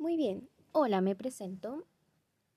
Muy bien, hola, me presento.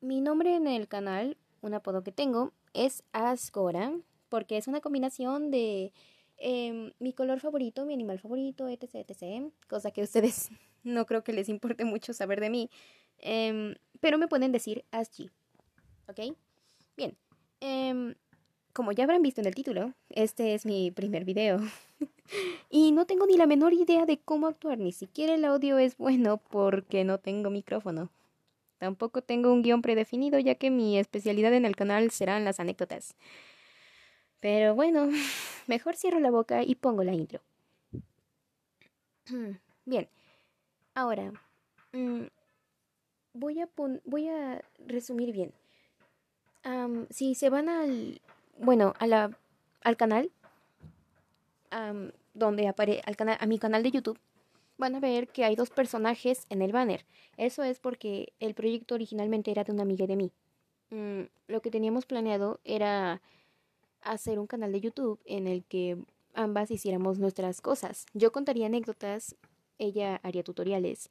Mi nombre en el canal, un apodo que tengo, es Asgora, porque es una combinación de em, mi color favorito, mi animal favorito, etc, etc. Cosa que a ustedes no creo que les importe mucho saber de mí, em, pero me pueden decir Asgi, ¿ok? Bien, em, como ya habrán visto en el título, este es mi primer video. y no tengo ni la menor idea de cómo actuar, ni siquiera el audio es bueno porque no tengo micrófono. Tampoco tengo un guion predefinido ya que mi especialidad en el canal serán las anécdotas. Pero bueno, mejor cierro la boca y pongo la intro. Bien, ahora mm, voy, a voy a resumir bien. si se van al, bueno, a la, al canal, donde aparece al canal, a mi canal de YouTube, van a ver que hay dos personajes en el banner. Eso es porque el proyecto originalmente era de una amiga de mí. Mm, lo que teníamos planeado era hacer un canal de YouTube en el que ambas hiciéramos nuestras cosas. Yo contaría anécdotas, ella haría tutoriales,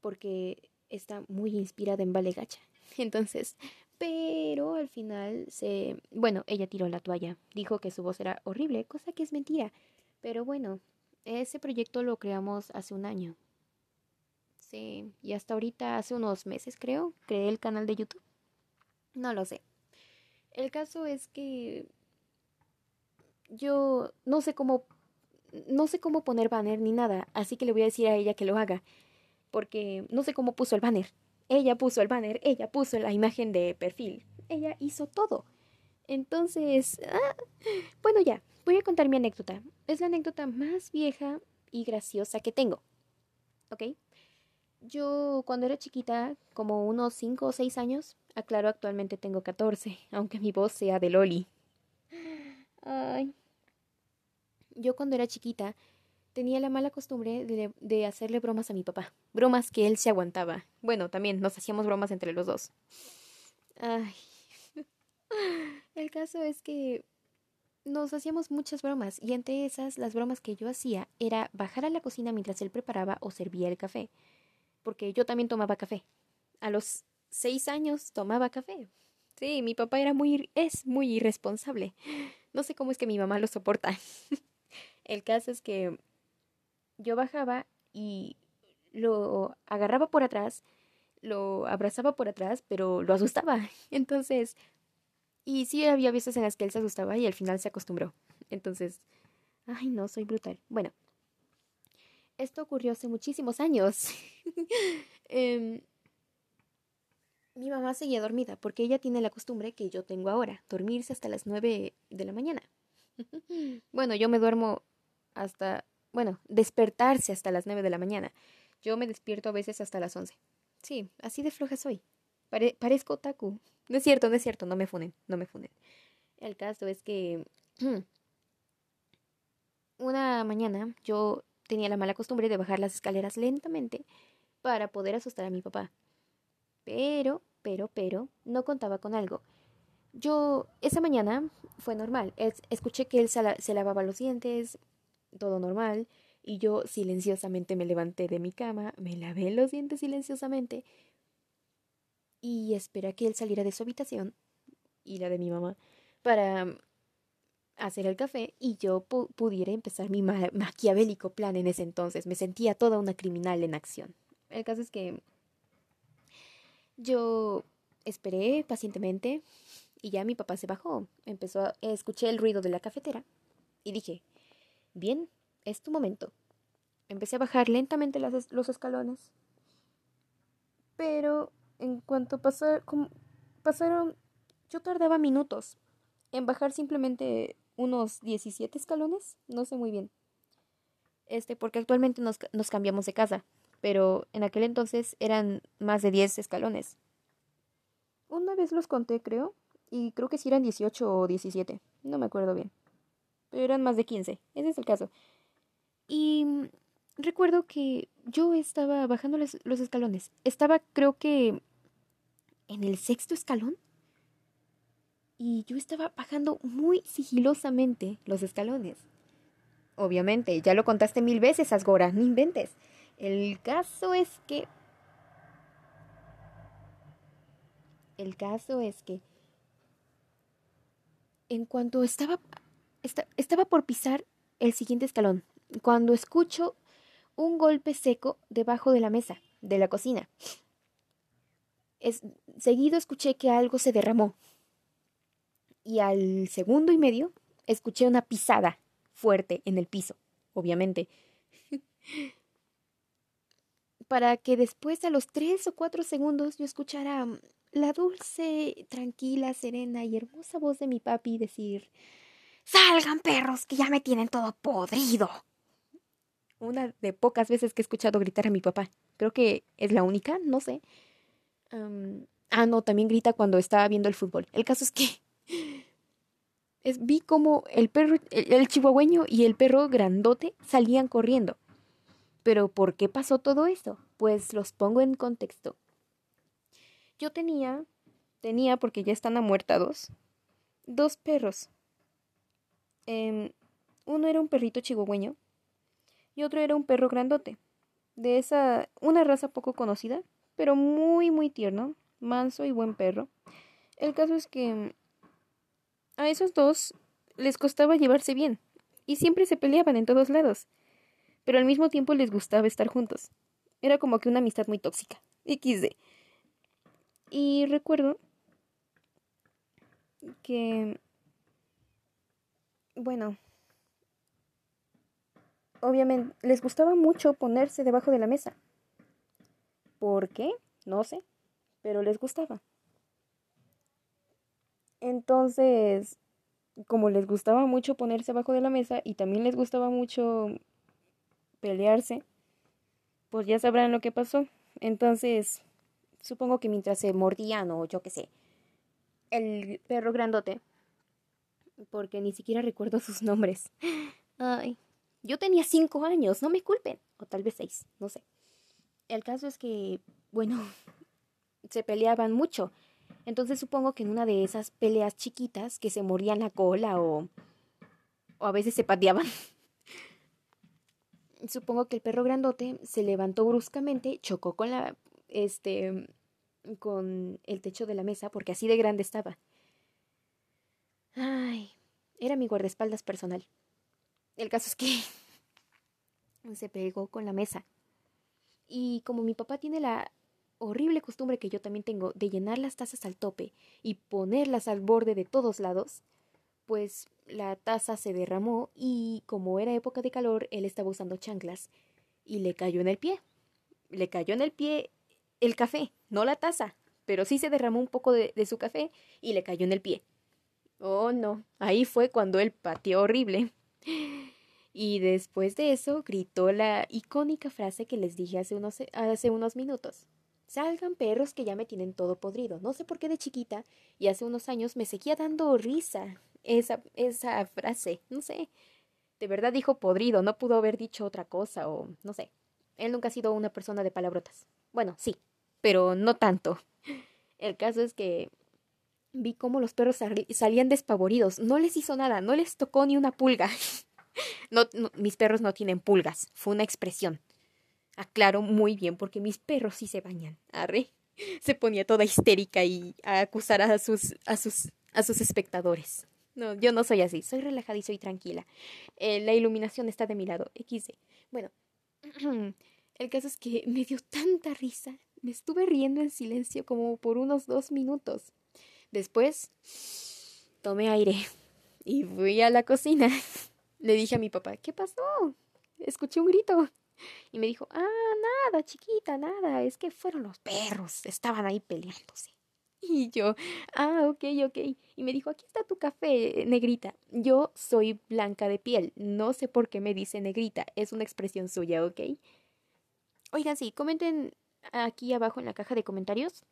porque está muy inspirada en Vale Gacha. Entonces, pero al final se... Bueno, ella tiró la toalla. Dijo que su voz era horrible, cosa que es mentira. Pero bueno, ese proyecto lo creamos hace un año. Sí, y hasta ahorita, hace unos meses creo, creé el canal de YouTube. No lo sé. El caso es que yo no sé cómo no sé cómo poner banner ni nada, así que le voy a decir a ella que lo haga, porque no sé cómo puso el banner. Ella puso el banner, ella puso la imagen de perfil, ella hizo todo. Entonces, ah, bueno ya, voy a contar mi anécdota. Es la anécdota más vieja y graciosa que tengo. ¿Ok? Yo cuando era chiquita, como unos 5 o 6 años, aclaro actualmente tengo 14, aunque mi voz sea de Loli. Ay. Yo cuando era chiquita tenía la mala costumbre de, de, hacerle bromas a mi papá. Bromas que él se aguantaba. Bueno, también nos hacíamos bromas entre los dos. Ay. El caso es que nos hacíamos muchas bromas y entre esas las bromas que yo hacía era bajar a la cocina mientras él preparaba o servía el café. Porque yo también tomaba café. A los seis años tomaba café. Sí, mi papá era muy, es muy irresponsable. No sé cómo es que mi mamá lo soporta. El caso es que yo bajaba y lo agarraba por atrás, lo abrazaba por atrás, pero lo asustaba. Entonces, y sí había veces en las que él se asustaba y al final se acostumbró. Entonces, ay no, soy brutal. Bueno, esto ocurrió hace muchísimos años. eh, mi mamá seguía dormida porque ella tiene la costumbre que yo tengo ahora, dormirse hasta las nueve de la mañana. bueno, yo me duermo hasta, bueno, despertarse hasta las nueve de la mañana. Yo me despierto a veces hasta las once. Sí, así de floja soy. parezco otaku. No es cierto, no es cierto, no me funen, no me funen. El caso es que una mañana yo tenía la mala costumbre de bajar las escaleras lentamente para poder asustar a mi papá. Pero, pero, pero, no contaba con algo. Yo, esa mañana fue normal. escuché que él se, lavaba los dientes, todo normal, y yo silenciosamente me levanté de mi cama, me lavé los dientes silenciosamente y esperé a que él saliera de su habitación y la de mi mamá para hacer el café y yo pudiera empezar mi maquiavélico plan en ese entonces. Me sentía toda una criminal en acción. El caso es que yo esperé pacientemente y ya mi papá se bajó. Empezó a escuché el ruido de la cafetera y dije, bien, es tu momento. Empecé a bajar lentamente los escalones. Pero en cuanto pasaron, pasaron, yo tardaba minutos en bajar simplemente unos 17 escalones, no sé muy bien. Este, porque actualmente nos, nos cambiamos de casa pero en aquel entonces eran más de 10 escalones. Una vez los conté, creo, y creo que sí eran 18 o 17, no me acuerdo bien. Pero eran más de 15, ese es el caso. Y recuerdo que yo estaba bajando los, los escalones. Estaba, creo que, en el sexto escalón. Y yo estaba bajando muy sigilosamente los escalones. Obviamente, ya lo contaste mil veces, Asgora, no inventes. El caso es que El caso es que en cuanto estaba, estaba por pisar el siguiente escalón, cuando escucho un golpe seco debajo de la mesa de la cocina. Seguido escuché que algo se derramó. Y al segundo y medio escuché una pisada fuerte en el piso, obviamente. Para que después a los tres o cuatro segundos yo escuchara la dulce, tranquila, serena y hermosa voz de mi papi decir Salgan perros, que ya me tienen todo podrido. Una de pocas veces que he escuchado gritar a mi papá. Creo que es la única, no sé. ah, no, también grita cuando estaba viendo el fútbol. El caso es que es, vi como el perro, el, chihuahueño y el perro grandote salían corriendo. Pero ¿por qué pasó todo esto? Pues los pongo en contexto. Yo tenía, tenía porque ya están amuertados, dos perros. Em, uno era un perrito chihuahueño y otro era un perro grandote de esa, una raza poco conocida, pero muy, muy tierno, manso y buen perro. El caso es que a esos dos les costaba llevarse bien, y siempre se peleaban en todos lados, pero al mismo tiempo les gustaba estar juntos. Era como que una amistad muy tóxica. XD. Y recuerdo que, bueno, obviamente les gustaba mucho ponerse debajo de la mesa. ¿Por qué? No sé, pero les gustaba. Entonces, como les gustaba mucho ponerse abajo de la mesa y también les gustaba mucho pelearse, pues ya sabrán lo que pasó. Entonces, supongo que mientras se mordían o yo qué sé, el perro grandote, porque ni siquiera recuerdo sus nombres. Ay, yo tenía cinco años, no me culpen. O tal vez seis, no sé. El caso es que, bueno, se peleaban mucho. Entonces supongo que en una de esas peleas chiquitas que se morían la cola o, o a veces se pateaban. supongo que el perro grandote se levantó bruscamente, chocó con la este con el techo de la mesa porque así de grande estaba. Ay, era mi guardaespaldas personal. El caso es que se pegó con la mesa. Y como mi papá tiene la horrible costumbre que yo también tengo de llenar las tazas al tope y ponerlas al borde de todos lados, pues la taza se derramó y como era época de calor, él estaba usando chanclas y le cayó en el pie. Le cayó en el pie el café, no la taza, pero sí se derramó un poco de, de su café y le cayó en el pie. Oh, no, ahí fue cuando él pateó horrible. Y después de eso gritó la icónica frase que les dije hace unos, hace unos minutos. Salgan perros que ya me tienen todo podrido. No sé por qué de chiquita y hace unos años me seguía dando risa esa, esa frase. No sé. De verdad dijo podrido, no pudo haber dicho otra cosa o no sé. Él nunca ha sido una persona de palabrotas. Bueno, sí, pero no tanto. El caso es que vi cómo los perros salían despavoridos. No les hizo nada, no les tocó ni una pulga. Mis perros no tienen pulgas, fue una expresión. Aclaro muy bien porque mis perros sí se bañan. Arre. Se ponía toda histérica y a acusar a sus, a sus, a sus espectadores. No, yo no soy así, soy relajada y soy tranquila. Eh, la iluminación está de mi lado, XD. Bueno, el caso es que me dio tanta risa. Me estuve riendo en silencio como por unos dos minutos. Después tomé aire y fui a la cocina. Le dije a mi papá, ¿qué pasó? Escuché un grito. Y me dijo, ah, nada, chiquita, nada, es que fueron los perros, estaban ahí peleándose. Y yo, ah, ok, ok. Y me dijo, aquí está tu café, negrita. Yo soy blanca de piel, no sé por qué me dice negrita, es una expresión suya, ok. Oigan, sí, comenten aquí abajo en la caja de comentarios.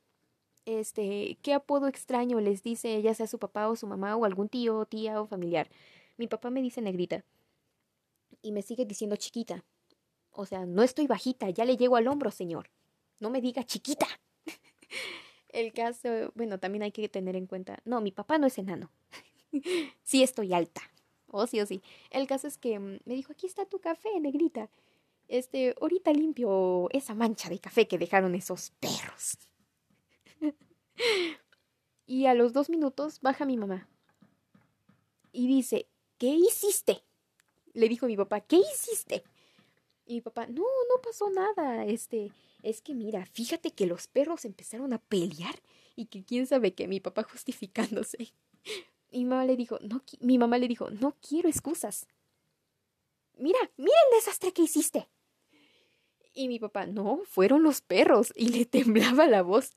Este, ¿qué apodo extraño les dice ya sea su papá o su mamá o algún tío, tía o familiar? Mi papá me dice negrita. Y me sigue diciendo chiquita. O sea, no estoy bajita, ya le llego al hombro, señor. No me diga chiquita. El caso, bueno, también hay que tener en cuenta. No, mi papá no es enano. sí estoy alta. Oh, sí, o oh, sí. El caso es que mm, me dijo, aquí está tu café, negrita. Este, ahorita limpio esa mancha de café que dejaron esos perros. Y a los dos minutos baja mi mamá. Y dice, ¿qué hiciste? Le dijo mi papá, ¿qué hiciste? Y mi papá, no, no pasó nada. Este, es que mira, fíjate que los perros empezaron a pelear y que quién sabe qué, mi papá justificándose. Mi mamá le dijo, no, mi mamá le dijo, no quiero excusas. Mira, mira el desastre que hiciste. Y mi papá, no, fueron los perros. Y le temblaba la voz.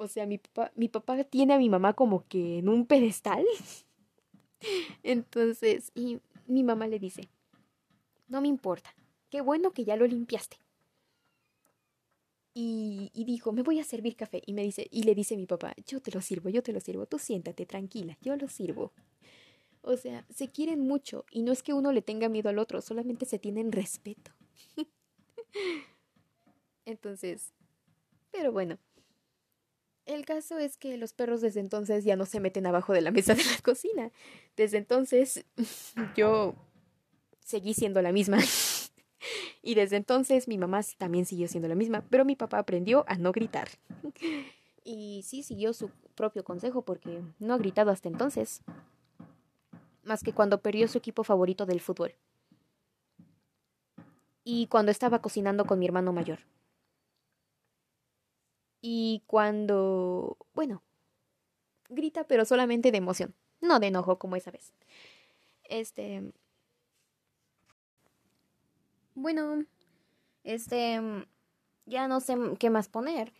O sea, mi papá, mi papá tiene a mi mamá como que en un pedestal. Entonces, y mi mamá le dice, no me importa, qué bueno que ya lo limpiaste. Y, y, dijo, me voy a servir café. Y me dice, y le dice mi papá, yo te lo sirvo, yo te lo sirvo, tú siéntate tranquila, yo lo sirvo. O sea, se quieren mucho y no es que uno le tenga miedo al otro, solamente se tienen respeto. Entonces, pero bueno. El caso es que los perros desde entonces ya no se meten abajo de la mesa de la cocina. Desde entonces yo seguí siendo la misma. y desde entonces mi mamá también siguió siendo la misma, pero mi papá aprendió a no gritar. y sí siguió su propio consejo porque no ha gritado hasta entonces. Más que cuando perdió su equipo favorito del fútbol y cuando estaba cocinando con mi hermano mayor. Y cuando, bueno, grita pero solamente de emoción, no de enojo como esa vez. Este... Bueno, este... Ya no sé qué más poner.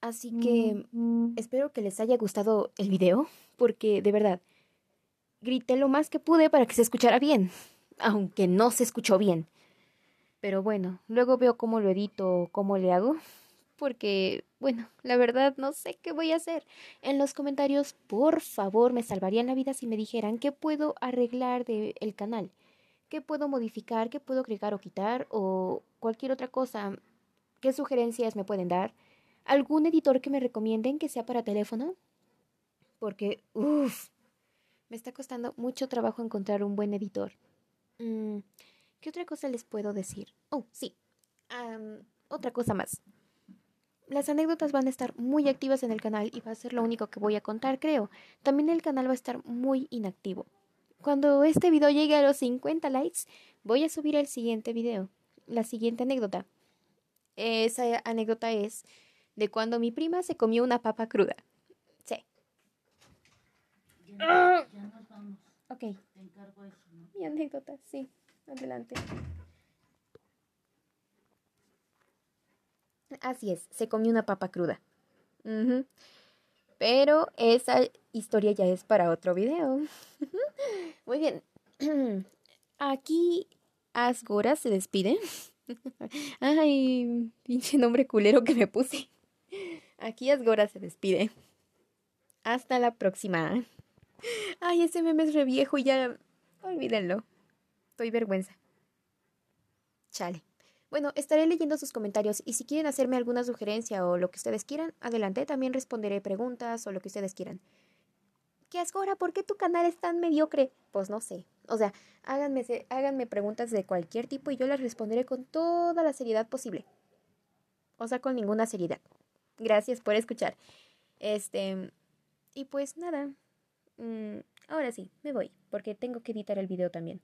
así que espero que les haya gustado el video, porque de verdad, grité lo más que pude para que se escuchara bien aunque no se escuchó bien. Pero bueno, luego veo cómo lo edito, cómo le hago, porque, bueno, la verdad no sé qué voy a hacer. En los comentarios, por favor, me salvarían la vida si me dijeran qué puedo arreglar del el canal, qué puedo modificar, qué puedo agregar o quitar, o cualquier otra cosa. ¿Qué sugerencias me pueden dar? ¿Algún editor que me recomienden que sea para teléfono? Porque, uff, me está costando mucho trabajo encontrar un buen editor. Mm, ¿Qué otra cosa les puedo decir? Oh, sí. otra cosa más. Las anécdotas van a estar muy activas en el canal y va a ser lo único que voy a contar, creo. También el canal va a estar muy inactivo. Cuando este video llegue a los 50 likes, voy a subir el siguiente video. La siguiente anécdota. Esa anécdota es de cuando mi prima se comió una papa cruda. Sí. Ya, nos vamos. Ok. Te encargo eso mi anécdota, sí. Adelante. Así es, se comió una papa cruda. Pero esa historia ya es para otro video. Muy bien. Aquí Asgora se despide. Ay, pinche nombre culero que me puse. Aquí Asgora se despide. Hasta la próxima. Ay, ese meme es re viejo y ya Olvídenlo. Estoy vergüenza. Chale. Bueno, estaré leyendo sus comentarios y si quieren hacerme alguna sugerencia o lo que ustedes quieran, adelante, también responderé preguntas o lo que ustedes quieran. ¿Qué es ahora? ¿Por qué tu canal es tan mediocre? Pues no sé. O sea, háganme, háganme preguntas de cualquier tipo y yo las responderé con toda la seriedad posible. O sea, con ninguna seriedad. Gracias por escuchar. Este. Y pues nada. Mm, ahora sí, me voy, porque tengo que editar el video también.